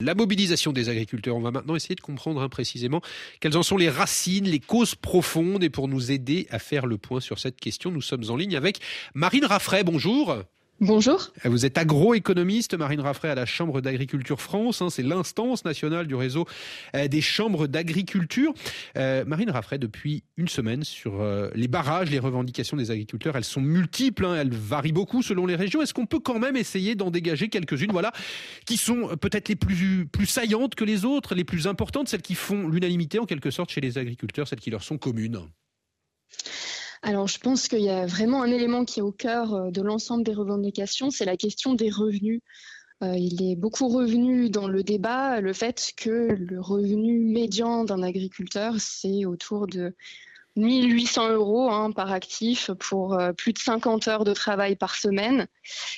La mobilisation des agriculteurs. On va maintenant essayer de comprendre hein, précisément quelles en sont les racines, les causes profondes. Et pour nous aider à faire le point sur cette question, nous sommes en ligne avec Marine Raffray. Bonjour. Bonjour. Vous êtes agroéconomiste, Marine Raffray, à la Chambre d'agriculture France. Hein, c'est l'instance nationale du réseau euh, des chambres d'agriculture. Euh, Marine Raffray, depuis une semaine, sur euh, les barrages, les revendications des agriculteurs, elles sont multiples, hein, elles varient beaucoup selon les régions. Est-ce qu'on peut quand même essayer d'en dégager quelques-unes, voilà, qui sont peut-être les plus, plus saillantes que les autres, les plus importantes, celles qui font l'unanimité en quelque sorte chez les agriculteurs, celles qui leur sont communes? Alors, je pense qu'il y a vraiment un élément qui est au cœur euh, de l'ensemble des revendications, c'est la question des revenus. Euh, il est beaucoup revenu dans le débat le fait que le revenu médian d'un agriculteur, c'est autour de 1800 euros hein, par actif pour euh, plus de 50 heures de travail par semaine.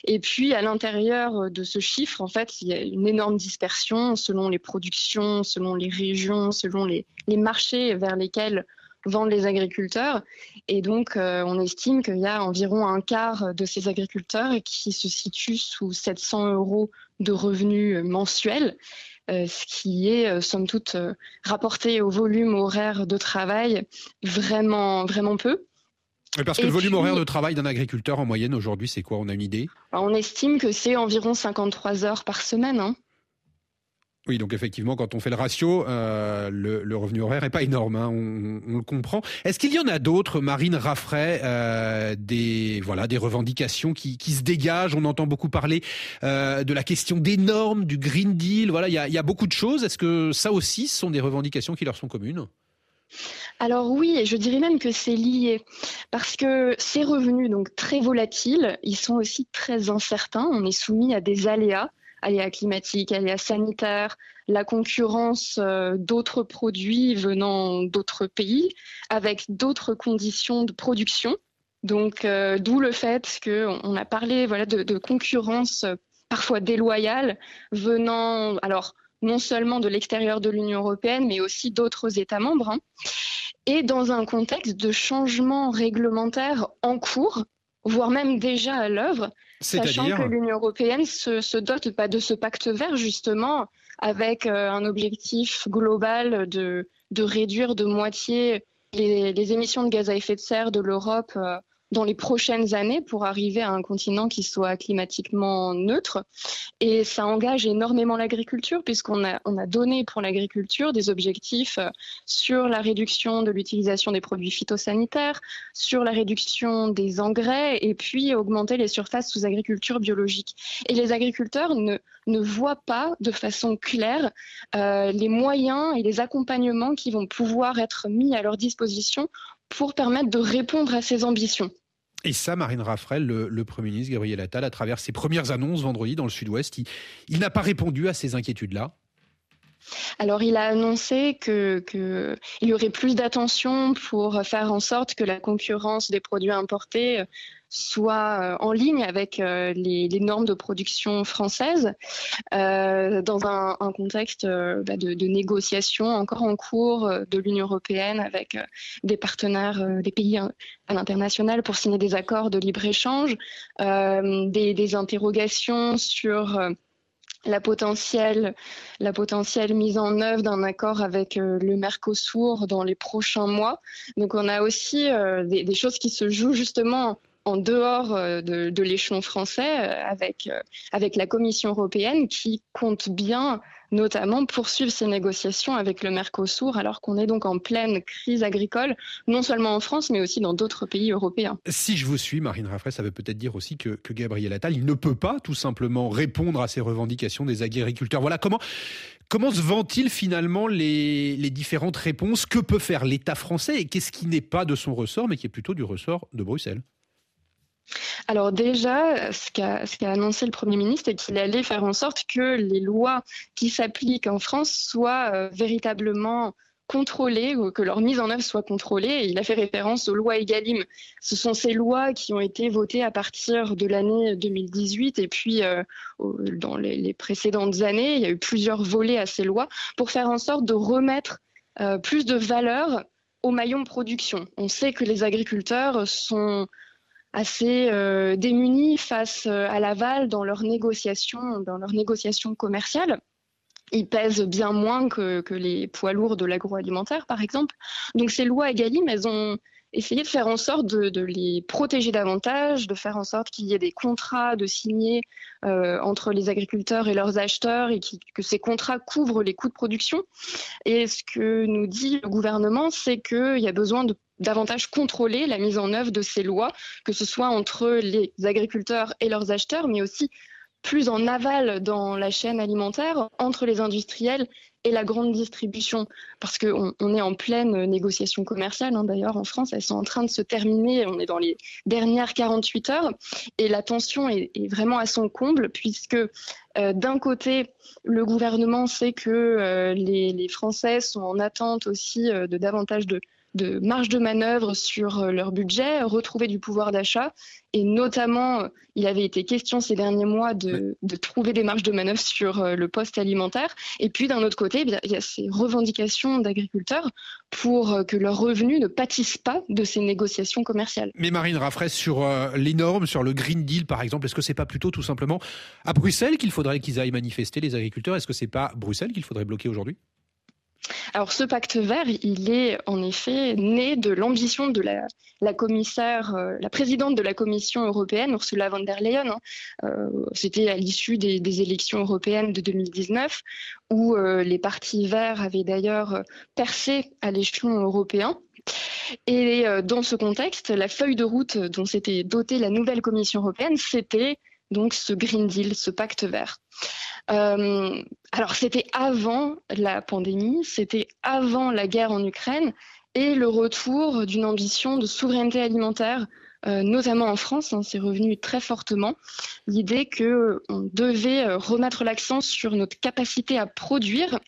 Et puis, à l'intérieur de ce chiffre, en fait, il y a une énorme dispersion selon les productions, selon les régions, selon les marchés vers lesquels vendent les agriculteurs. Et donc, euh, on estime qu'il y a environ un quart de ces agriculteurs qui se situent sous 700 euros de revenus mensuels. Euh, ce qui est, euh, somme toute, rapporté au volume horaire de travail, vraiment, vraiment peu. parce que le volume horaire de travail d'un agriculteur en moyenne aujourd'hui, c'est quoi? On a une idée? On estime que c'est environ 53 heures par semaine. Hein. Oui, donc effectivement, quand on fait le ratio, euh, le, revenu horaire n'est pas énorme, hein, on, le comprend. Est-ce qu'il y en a d'autres, Marine Raffray, euh, des voilà des revendications qui, se dégagent? On entend beaucoup parler euh, de la question des normes, du Green Deal. Voilà, il y a, beaucoup de choses. Est-ce que ça aussi ce sont des revendications qui leur sont communes? Alors oui, je dirais même que c'est lié, parce que ces revenus, donc très volatiles, ils sont aussi très incertains. On est soumis à des aléas aléas climatiques, aléas sanitaires, la concurrence euh, d'autres produits venant d'autres pays avec d'autres conditions de production. Donc, euh, d'où le fait qu'on a parlé voilà, de, concurrence euh, parfois déloyale venant, alors, non seulement de l'extérieur de l'Union européenne, mais aussi d'autres États membres. Hein. et dans un contexte de changement réglementaire en cours, voire même déjà à l'œuvre, sachant que l'Union européenne se, dote pas de ce pacte vert justement avec euh, un objectif global de, de réduire de moitié les, les, émissions de gaz à effet de serre de l'Europe euh, dans les prochaines années pour arriver à un continent qui soit climatiquement neutre. Et ça engage énormément l'agriculture puisqu'on a, on a donné pour l'agriculture des objectifs euh, sur la réduction de l'utilisation des produits phytosanitaires, sur la réduction des engrais et puis augmenter les surfaces sous agriculture biologique. Et les agriculteurs ne, ne voient pas de façon claire euh, les moyens et les accompagnements qui vont pouvoir être mis à leur disposition pour permettre de répondre à ces ambitions. Et ça, Marine Raffrel, le, Premier ministre Gabriel Attal, à travers ses premières annonces vendredi dans le Sud-Ouest, il, n'a pas répondu à ces inquiétudes-là. Alors, il a annoncé qu'il y aurait plus d'attention pour faire en sorte que la concurrence des produits importés soit euh, en ligne avec euh, les, normes de production françaises, euh, dans un, contexte bah, de, de, négociation encore en cours de l'Union européenne avec des partenaires, des pays à l'international pour signer des accords de libre-échange, des, des, interrogations sur la potentielle, la potentielle mise en œuvre d'un accord avec le Mercosur dans les prochains mois. Donc on a aussi des, des, choses qui se jouent justement en dehors euh, de, l'échelon français euh, avec, euh, avec la Commission européenne qui compte bien notamment poursuivre ces négociations avec le Mercosur alors qu'on est donc en pleine crise agricole, non seulement en France, mais aussi dans d'autres pays européens. Si je vous suis, Marine Raffray, ça veut peut-être dire aussi que, que Gabriel Attal, il ne peut pas tout simplement répondre à ces revendications des agriculteurs. Voilà comment, Comment se vend-il finalement les, les, différentes réponses? Que peut faire l'État français? Et qu'est-ce qui n'est pas de son ressort, mais qui est plutôt du ressort de Bruxelles? Alors déjà, ce qu'a annoncé le Premier ministre, c'est qu'il allait faire en sorte que les lois qui s'appliquent en France soient euh, véritablement contrôlées, ou que leur mise en œuvre soit contrôlée. il a fait référence aux lois EGalim. Ce sont ces lois qui ont été votées à partir de l'année 2018 et puis euh, dans les, précédentes années, il y a eu plusieurs volets à ces lois pour faire en sorte de remettre euh, plus de valeur au maillon production. On sait que les agriculteurs sont assez euh, démunis face euh, à l'aval dans leurs négociations, dans leurs négociations commerciales. ils pèsent bien moins que, que les poids lourds de l'agroalimentaire, par exemple. Donc ces lois EGalim, elles ont essayé de faire en sorte de, les protéger davantage, de faire en sorte qu'il y ait des contrats de signer euh, entre les agriculteurs et leurs acheteurs et que ces contrats couvrent les coûts de production. Et ce que nous dit le gouvernement, c'est qu'il y a besoin de davantage contrôler la mise en œuvre de ces lois, que ce soit entre les agriculteurs et leurs acheteurs, mais aussi plus en aval dans la chaîne alimentaire entre les industriels et la grande distribution, parce qu'on on est en pleine négociation commerciale. Hein, D'ailleurs, en France, elles sont en train de se terminer. On est dans les dernières 48 heures et la tension est, vraiment à son comble, puisque euh, d'un côté, le gouvernement sait que euh, les, les, Français sont en attente aussi euh, de davantage de de marge de manœuvre sur euh, leur budget, retrouver du pouvoir d'achat. Et notamment, euh, il avait été question ces derniers mois de, trouver des marges de manœuvre sur euh, le poste alimentaire. Et puis, d'un autre côté, eh il y a ces revendications d'agriculteurs pour que leurs revenus ne pâtissent pas de ces négociations commerciales. Mais Marine Raffray, sur les normes, sur le Green Deal, par exemple, est-ce que c'est pas plutôt tout simplement à Bruxelles qu'il faudrait qu'ils aillent manifester les agriculteurs? Est-ce que c'est pas Bruxelles qu'il faudrait bloquer aujourd'hui? Alors ce pacte vert, il est en effet né de l'ambition de la, commissaire, euh, la présidente de la Commission européenne, Ursula von der Leyen. Hein. Euh, c'était à l'issue des, élections européennes de 2019, où euh, les partis verts avaient d'ailleurs percé à l'échelon européen. Et dans ce contexte, la feuille de route dont s'était dotée la nouvelle Commission européenne, c'était donc ce Green Deal, ce pacte vert. Euh, alors c'était avant la pandémie, c'était avant la guerre en Ukraine et le retour d'une ambition de souveraineté alimentaire, euh, notamment en France, hein, c'est revenu très fortement. L'idée qu'on devait euh, remettre l'accent sur notre capacité à produire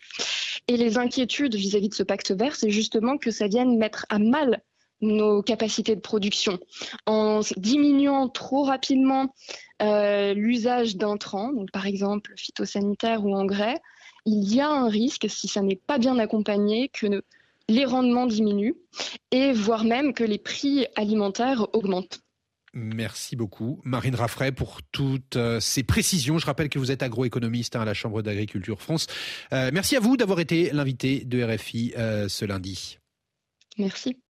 et les inquiétudes vis-à-vis de ce pacte vert, c'est justement que ça vienne mettre à mal nos capacités de production en diminuant trop rapidement euh, l'usage d'intrants, donc par exemple phytosanitaires ou engrais, il y a un risque, si ça n'est pas bien accompagné, que les rendements diminuent et voire même que les prix alimentaires augmentent. Merci beaucoup, Marine Raffray, pour toutes euh, ces précisions. Je rappelle que vous êtes agroéconomiste hein, à la Chambre d'agriculture France. Euh, merci à vous d'avoir été l'invité de RFI ce lundi. Merci.